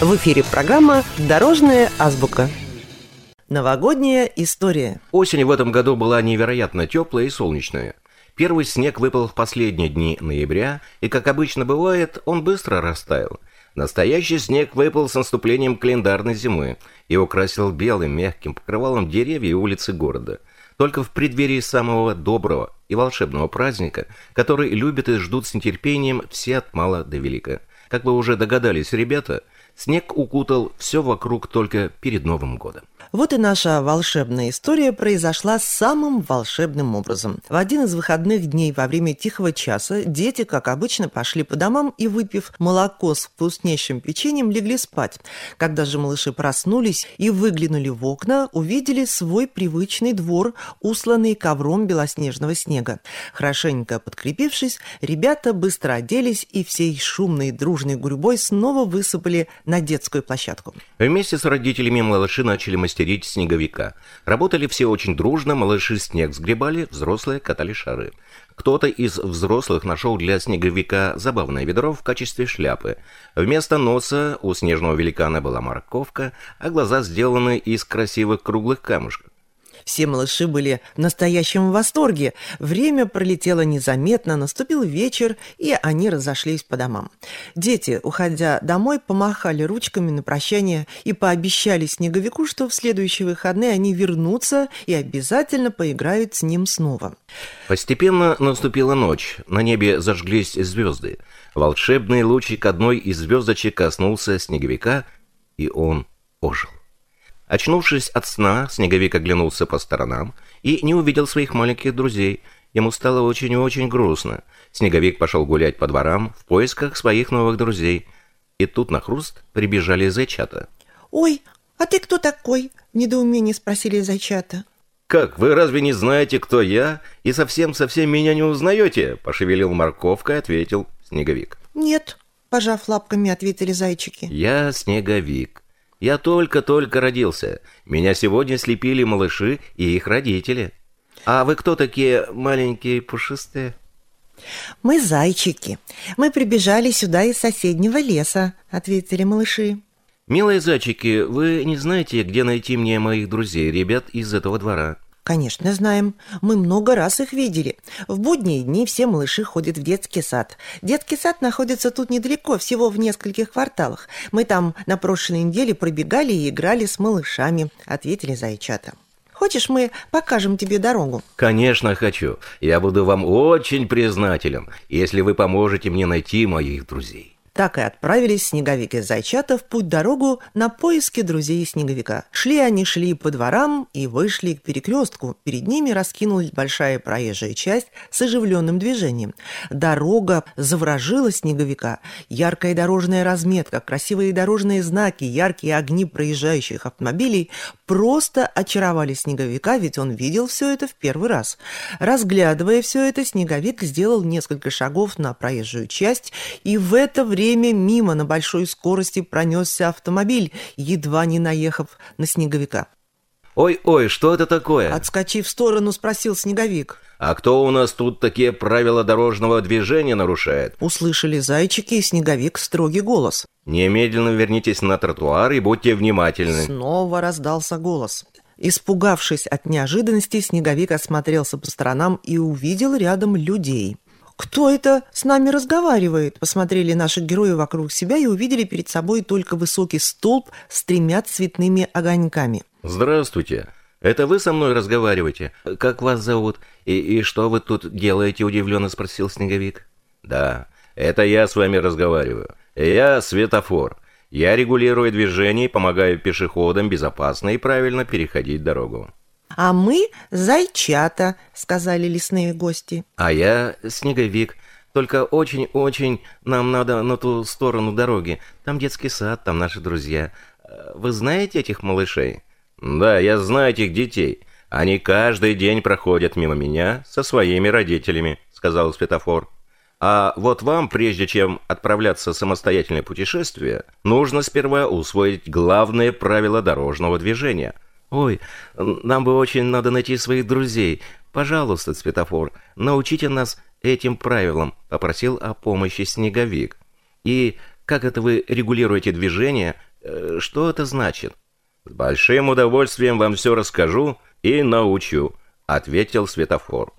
В эфире программа «Дорожная азбука». Новогодняя история. Осень в этом году была невероятно теплая и солнечная. Первый снег выпал в последние дни ноября, и, как обычно бывает, он быстро растаял. Настоящий снег выпал с наступлением календарной зимы и украсил белым мягким покрывалом деревья и улицы города. Только в преддверии самого доброго и волшебного праздника, который любят и ждут с нетерпением все от мала до велика. Как вы уже догадались, ребята, снег укутал все вокруг только перед Новым годом. Вот и наша волшебная история произошла самым волшебным образом. В один из выходных дней во время тихого часа дети, как обычно, пошли по домам и, выпив молоко с вкуснейшим печеньем, легли спать. Когда же малыши проснулись и выглянули в окна, увидели свой привычный двор, усланный ковром белоснежного снега. Хорошенько подкрепившись, ребята быстро оделись и всей шумной дружной гурьбой снова высыпали на детскую площадку. Вместе с родителями малыши начали мастерить мастерить снеговика. Работали все очень дружно, малыши снег сгребали, взрослые катали шары. Кто-то из взрослых нашел для снеговика забавное ведро в качестве шляпы. Вместо носа у снежного великана была морковка, а глаза сделаны из красивых круглых камушков. Все малыши были в настоящем восторге. Время пролетело незаметно, наступил вечер, и они разошлись по домам. Дети, уходя домой, помахали ручками на прощание и пообещали Снеговику, что в следующие выходные они вернутся и обязательно поиграют с ним снова. Постепенно наступила ночь, на небе зажглись звезды. Волшебный лучик одной из звездочек коснулся Снеговика, и он ожил. Очнувшись от сна, Снеговик оглянулся по сторонам и не увидел своих маленьких друзей. Ему стало очень и очень грустно. Снеговик пошел гулять по дворам в поисках своих новых друзей. И тут на хруст прибежали зайчата. «Ой, а ты кто такой?» – в недоумении спросили зайчата. «Как, вы разве не знаете, кто я? И совсем-совсем меня не узнаете?» – пошевелил морковкой, ответил Снеговик. «Нет», – пожав лапками, ответили зайчики. «Я Снеговик. Я только-только родился. Меня сегодня слепили малыши и их родители. А вы кто такие маленькие пушистые?» «Мы зайчики. Мы прибежали сюда из соседнего леса», — ответили малыши. «Милые зайчики, вы не знаете, где найти мне моих друзей, ребят из этого двора?» Конечно, знаем. Мы много раз их видели. В будние дни все малыши ходят в детский сад. Детский сад находится тут недалеко, всего в нескольких кварталах. Мы там на прошлой неделе пробегали и играли с малышами, ответили зайчата. Хочешь, мы покажем тебе дорогу? Конечно, хочу. Я буду вам очень признателен, если вы поможете мне найти моих друзей. Так и отправились Снеговик и Зайчата в путь-дорогу на поиски друзей Снеговика. Шли они, шли по дворам и вышли к перекрестку. Перед ними раскинулась большая проезжая часть с оживленным движением. Дорога заворожила Снеговика. Яркая дорожная разметка, красивые дорожные знаки, яркие огни проезжающих автомобилей просто очаровали Снеговика, ведь он видел все это в первый раз. Разглядывая все это, Снеговик сделал несколько шагов на проезжую часть, и в это время время мимо на большой скорости пронесся автомобиль, едва не наехав на снеговика. «Ой-ой, что это такое?» Отскочив в сторону, спросил снеговик. «А кто у нас тут такие правила дорожного движения нарушает?» Услышали зайчики и снеговик строгий голос. «Немедленно вернитесь на тротуар и будьте внимательны». Снова раздался голос. Испугавшись от неожиданности, снеговик осмотрелся по сторонам и увидел рядом людей. «Кто это с нами разговаривает?» Посмотрели наши герои вокруг себя и увидели перед собой только высокий столб с тремя цветными огоньками. «Здравствуйте. Это вы со мной разговариваете? Как вас зовут? И, и что вы тут делаете?» – удивленно спросил Снеговик. «Да, это я с вами разговариваю. Я светофор. Я регулирую движение и помогаю пешеходам безопасно и правильно переходить дорогу». «А мы зайчата», — сказали лесные гости. «А я снеговик. Только очень-очень нам надо на ту сторону дороги. Там детский сад, там наши друзья. Вы знаете этих малышей?» «Да, я знаю этих детей. Они каждый день проходят мимо меня со своими родителями», — сказал светофор. А вот вам, прежде чем отправляться в самостоятельное путешествие, нужно сперва усвоить главные правила дорожного движения — «Ой, нам бы очень надо найти своих друзей. Пожалуйста, светофор, научите нас этим правилам», — попросил о помощи Снеговик. «И как это вы регулируете движение, Э, что это значит? С большим удовольствием вам все расскажу и научу, ответил светофор.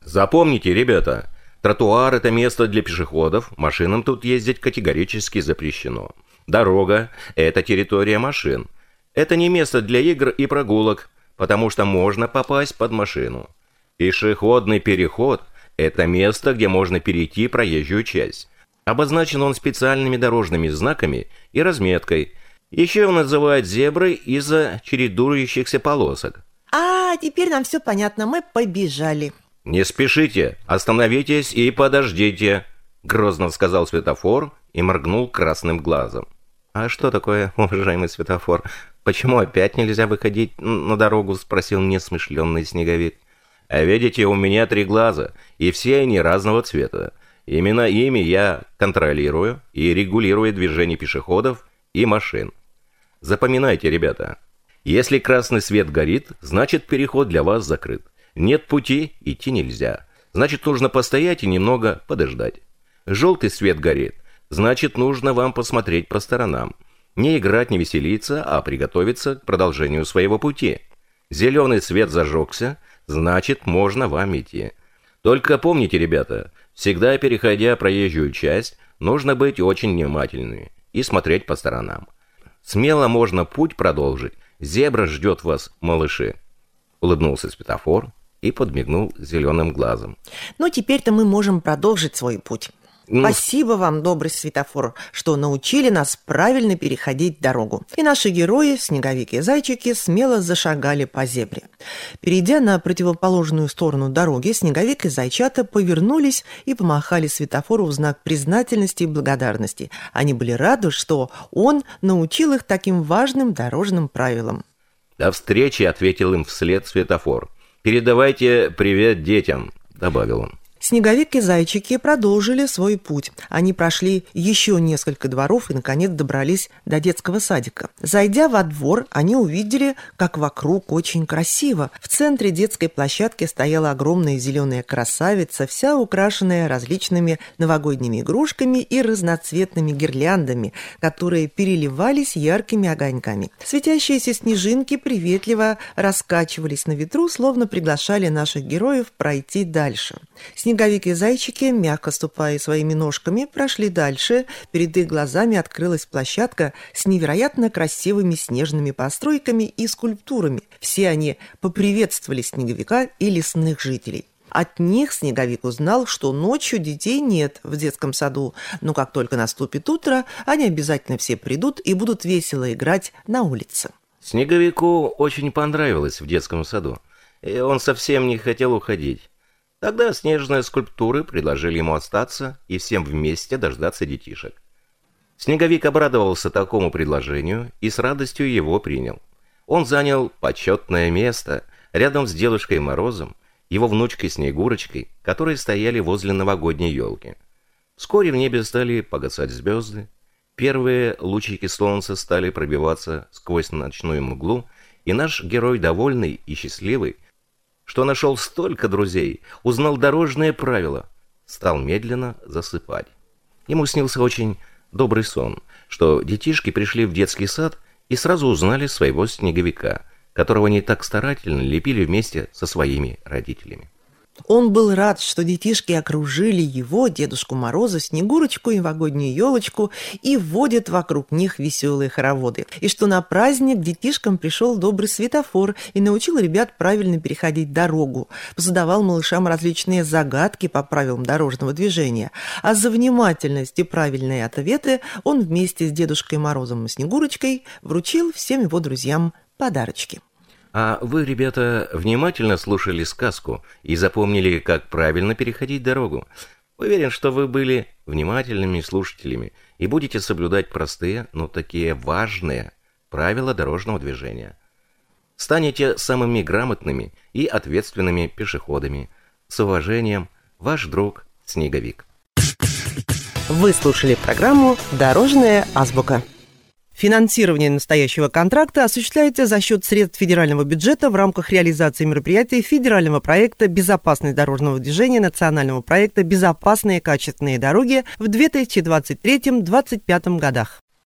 Запомните, ребята, тротуар это место для пешеходов, машинам тут ездить категорически запрещено. Дорога это территория машин. Это не место для игр и прогулок, потому что можно попасть под машину. Пешеходный переход – это место, где можно перейти проезжую часть. Обозначен он специальными дорожными знаками и разметкой. Еще его называют зеброй из-за чередующихся полосок. А, теперь нам все понятно, мы побежали. Не спешите, остановитесь и подождите, грозно сказал светофор и моргнул красным глазом. А что такое, уважаемый светофор? Почему опять нельзя выходить на дорогу? Спросил мне смышленный снеговик. А видите, у меня три глаза, и все они разного цвета. Именно ими я контролирую и регулирую движение пешеходов и машин. Запоминайте, ребята, если красный свет горит, значит переход для вас закрыт. Нет пути, идти нельзя. Значит, нужно постоять и немного подождать. Желтый свет горит, значит, нужно вам посмотреть по сторонам. Не играть, не веселиться, а приготовиться к продолжению своего пути. Зеленый свет зажегся, значит, можно вам идти. Только помните, ребята, всегда переходя проезжую часть, нужно быть очень внимательными и смотреть по сторонам. Смело можно путь продолжить. Зебра ждет вас, малыши. Улыбнулся светофор и подмигнул зеленым глазом. Ну, теперь-то мы можем продолжить свой путь. Ну, Спасибо вам, добрый светофор, что научили нас правильно переходить дорогу. И наши герои, снеговики и зайчики, смело зашагали по зебре. Перейдя на противоположную сторону дороги, снеговик и зайчата повернулись и помахали светофору в знак признательности и благодарности. Они были рады, что он научил их таким важным дорожным правилам. «До встречи!» — ответил им вслед светофор. «Передавайте привет детям!» — добавил он. Снеговик и зайчики продолжили свой путь. Они прошли еще несколько дворов и, наконец, добрались до детского садика. Зайдя во двор, они увидели, как вокруг очень красиво. В центре детской площадки стояла огромная зеленая красавица, вся украшенная различными новогодними игрушками и разноцветными гирляндами, которые переливались яркими огоньками. Светящиеся снежинки приветливо раскачивались на ветру, словно приглашали наших героев пройти дальше. Снеговик и зайчики, мягко ступая своими ножками, прошли дальше. Перед их глазами открылась площадка с невероятно красивыми снежными постройками и скульптурами. Все они поприветствовали снеговика и лесных жителей. От них Снеговик узнал, что ночью детей нет в детском саду, но как только наступит утро, они обязательно все придут и будут весело играть на улице. Снеговику очень понравилось в детском саду, и он совсем не хотел уходить. Тогда снежные скульптуры предложили ему остаться и всем вместе дождаться детишек. Снеговик обрадовался такому предложению и с радостью его принял. Он занял почетное место рядом с Дедушкой Морозом, его внучкой Снегурочкой, которые стояли возле новогодней елки. Вскоре в небе стали погасать звезды, первые лучики солнца стали пробиваться сквозь ночную мглу, и наш герой, довольный и счастливый, что нашел столько друзей, узнал дорожные правила, стал медленно засыпать. Ему снился очень добрый сон, что детишки пришли в детский сад и сразу узнали своего снеговика, которого они так старательно лепили вместе со своими родителями. Он был рад, что детишки окружили его, Дедушку Мороза, Снегурочку и новогоднюю елочку и водят вокруг них веселые хороводы. И что на праздник детишкам пришел добрый светофор и научил ребят правильно переходить дорогу. Задавал малышам различные загадки по правилам дорожного движения. А за внимательность и правильные ответы он вместе с Дедушкой Морозом и Снегурочкой вручил всем его друзьям подарочки. А вы, ребята, внимательно слушали сказку и запомнили, как правильно переходить дорогу. Уверен, что вы были внимательными слушателями и будете соблюдать простые, но такие важные правила дорожного движения. Станете самыми грамотными и ответственными пешеходами. С уважением, ваш друг Снеговик. Вы слушали программу «Дорожная азбука». Финансирование настоящего контракта осуществляется за счет средств федерального бюджета в рамках реализации мероприятий федерального проекта «Безопасность дорожного движения» национального проекта «Безопасные качественные дороги» в 2023-2025 годах.